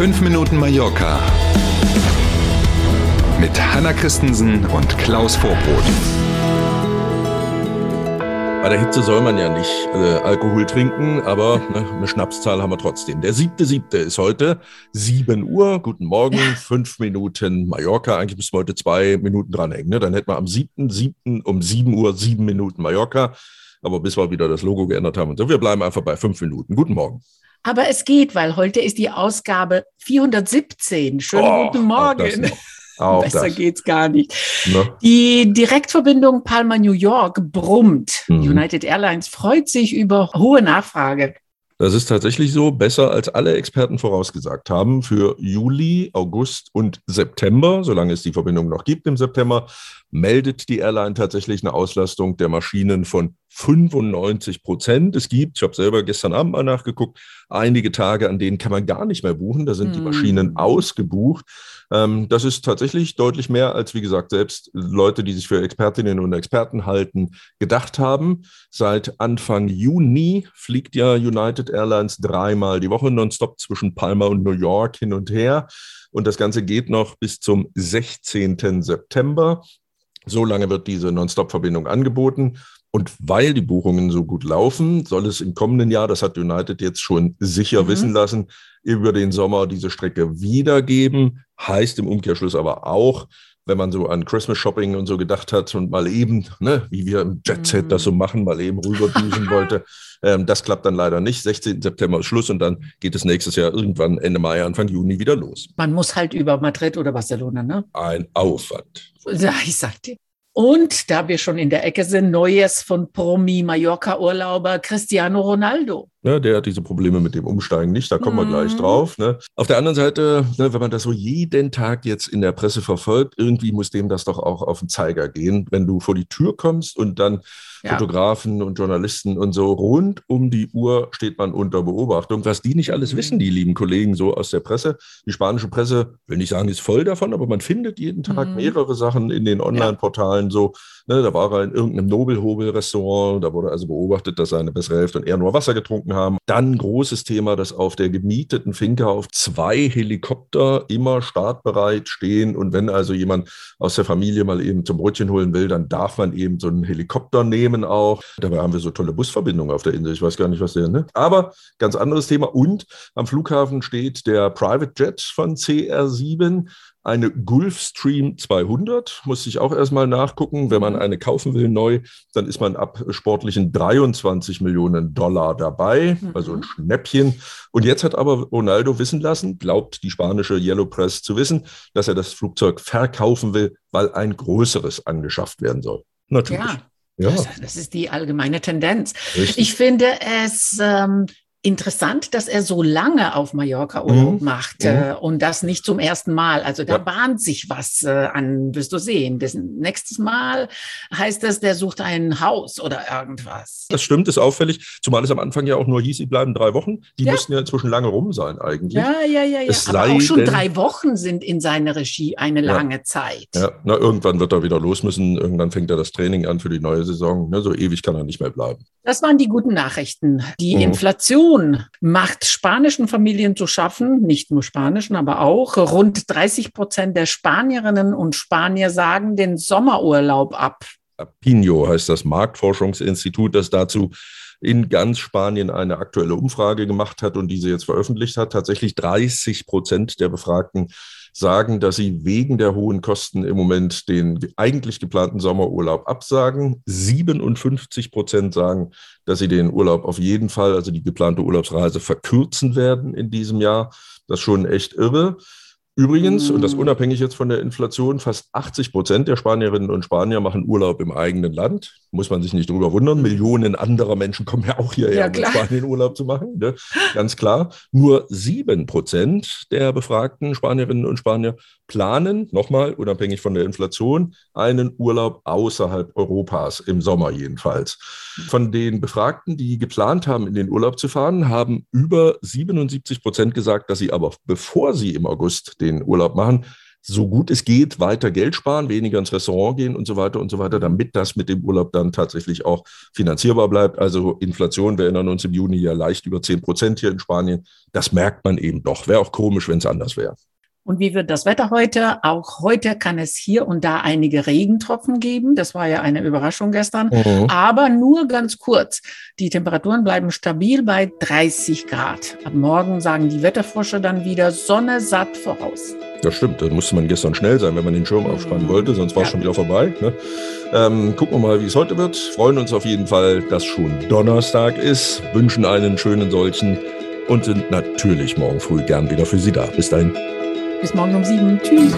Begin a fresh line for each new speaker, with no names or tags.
5 Minuten Mallorca mit Hanna Christensen und Klaus Vorbrot.
Bei der Hitze soll man ja nicht äh, Alkohol trinken, aber ne, eine Schnapszahl haben wir trotzdem. Der siebte, siebte ist heute 7 Uhr. Guten Morgen, fünf Minuten Mallorca. Eigentlich müssen wir heute zwei Minuten dranhängen. Ne? Dann hätten wir am siebten, siebten um 7 Uhr sieben Minuten Mallorca. Aber bis wir wieder das Logo geändert haben und so, wir bleiben einfach bei fünf Minuten. Guten Morgen.
Aber es geht, weil heute ist die Ausgabe 417. Schönen
Oh,
guten
auch
Morgen.
noch. Auch
Besser
das.
geht's gar nicht.
Ne?
Die Direktverbindung Palma-New York brummt.
Mhm.
United Airlines freut sich über hohe Nachfrage.
Das ist tatsächlich so, besser als alle Experten vorausgesagt haben. Für Juli, August und September, solange es die Verbindung noch gibt im September, meldet die Airline tatsächlich eine Auslastung der Maschinen von 95 Prozent. Es gibt, ich habe selber gestern Abend mal nachgeguckt, einige Tage, an denen kann man gar nicht mehr buchen. Da sind die
Hm.
Maschinen ausgebucht. Ähm, das ist tatsächlich deutlich mehr, als wie gesagt selbst Leute, die sich für Expertinnen und Experten halten, gedacht haben. Seit Anfang Juni fliegt ja United Airlines dreimal die Woche nonstop zwischen Palma und New York hin und her. Und das Ganze geht noch bis zum 16. September. So lange wird diese Nonstop-Verbindung angeboten. Und weil die Buchungen so gut laufen, soll es im kommenden Jahr, das hat United jetzt schon sicher
Mhm.
wissen lassen, über den Sommer diese Strecke wiedergeben. Heißt im Umkehrschluss aber auch, wenn man so an Christmas Shopping und so gedacht hat und mal eben, ne, wie wir im Jet Set
Mhm.
das so machen, mal eben rüberdüsen wollte, ähm, das klappt dann leider nicht. 16. September ist Schluss und dann geht es nächstes Jahr irgendwann Ende Mai, Anfang Juni wieder los.
Man muss halt über Madrid oder Barcelona, ne?
Ein Aufwand.
Ja, ich sag dir. Und da wir schon in der Ecke sind, Neues von Promi-Mallorca-Urlauber Cristiano Ronaldo.
Ne, der hat diese Probleme mit dem Umsteigen nicht, da kommen wir
Mhm.
gleich drauf. Ne. Auf der anderen Seite, ne, wenn man das so jeden Tag jetzt in der Presse verfolgt, irgendwie muss dem das doch auch auf den Zeiger gehen. Wenn du vor die Tür kommst und dann
Ja.
Fotografen und Journalisten und so rund um die Uhr steht man unter Beobachtung. Was die nicht alles
Mhm.
wissen, die lieben Kollegen so aus der Presse. Die spanische Presse, will nicht sagen, ist voll davon, aber man findet jeden Tag
Mhm.
mehrere Sachen in den Online-Portalen so. Ne, da war er in irgendeinem Nobelhobel-Restaurant, da wurde also beobachtet, dass seine bessere Hälfte und er nur Wasser getrunken haben. Dann großes Thema, dass auf der gemieteten Finca auf zwei Helikopter immer startbereit stehen. Und wenn also jemand aus der Familie mal eben zum Brötchen holen will, dann darf man eben so einen Helikopter nehmen auch. Dabei haben wir so tolle Busverbindungen auf der Insel. Ich weiß gar nicht, was der, ne? Aber ganz anderes Thema. Und am Flughafen steht der Private Jet von CR7 eine Gulfstream 200, muss ich auch erstmal nachgucken. Wenn man eine kaufen will neu, dann ist man ab sportlichen 23 Millionen Dollar dabei,
Mhm.
also ein Schnäppchen. Und jetzt hat aber Ronaldo wissen lassen, glaubt die spanische Yellow Press zu wissen, dass er das Flugzeug verkaufen will, weil ein größeres angeschafft werden soll. Natürlich.
Ja,
Ja,
Das, das ist die allgemeine Tendenz.
richtig.
Ich finde es ähm, interessant, dass er so lange auf Mallorca Urlaub
Mhm.
macht
Mhm.
und das nicht zum ersten Mal. Also da
Ja.
bahnt sich was äh, an, wirst du sehen. Das nächstes Mal heißt es, der sucht ein Haus oder irgendwas.
Das stimmt, ist auffällig, zumal es am Anfang ja auch nur hieß, sie bleiben drei Wochen. Die
Ja.
müssten ja inzwischen lange rum sein eigentlich.
Ja, ja, ja, ja.
Es
Aber auch schon
denn-
drei Wochen sind in seiner Regie eine
Ja.
lange Zeit.
Ja, na, irgendwann wird er wieder los müssen. Irgendwann fängt er das Training an für die neue Saison. Ne, so ewig kann er nicht mehr bleiben.
Das waren die guten Nachrichten. Die
Mhm.
Inflation macht spanischen Familien zu schaffen, nicht nur spanischen, aber auch. Rund 30 Prozent der Spanierinnen und Spanier sagen den Sommerurlaub ab.
Pino heißt das Marktforschungsinstitut, das dazu in ganz Spanien eine aktuelle Umfrage gemacht hat und diese jetzt veröffentlicht hat. Tatsächlich 30 Prozent der Befragten sagen, dass sie wegen der hohen Kosten im Moment den eigentlich geplanten Sommerurlaub absagen. 57 Prozent sagen, dass sie den Urlaub auf jeden Fall, also die geplante Urlaubsreise, verkürzen werden in diesem Jahr. Das ist schon echt irre. Übrigens, und das
Mm.
unabhängig jetzt von der Inflation, fast 80 Prozent der Spanierinnen und Spanier machen Urlaub im eigenen Land. Muss man sich nicht drüber wundern. Millionen anderer Menschen kommen ja auch hierher,
Ja,
um in. Spanien Urlaub zu machen. Ne? Ganz klar. Nur sieben Prozent der befragten Spanierinnen und Spanier planen, nochmal unabhängig von der Inflation, einen Urlaub außerhalb Europas, im Sommer jedenfalls. Von den Befragten, die geplant haben, in den Urlaub zu fahren, haben über 77 Prozent gesagt, dass sie aber, bevor sie im August den Urlaub machen, so gut es geht, weiter Geld sparen, weniger ins Restaurant gehen und so weiter und so weiter, damit das mit dem Urlaub dann tatsächlich auch finanzierbar bleibt. Also Inflation, wir erinnern uns im Juni ja leicht über 10 Prozent hier in Spanien. Das merkt man eben doch. Wäre auch komisch, wenn es anders wäre.
Und wie wird das Wetter heute? Auch heute kann es hier und da einige Regentropfen geben. Das war ja eine Überraschung gestern. Mhm. Aber nur ganz kurz. Die Temperaturen bleiben stabil bei 30 Grad. Ab morgen sagen die Wetterforscher dann wieder Sonne satt voraus.
Das stimmt, da musste man gestern schnell sein, wenn man den Schirm aufspannen wollte, sonst war es ja. schon wieder vorbei. Ne? Ähm, gucken wir mal, wie es heute wird. Freuen uns auf jeden Fall, dass schon Donnerstag ist, wünschen einen schönen solchen und sind natürlich morgen früh gern wieder für Sie da. Bis dahin.
Bis morgen um sieben. Tschüss.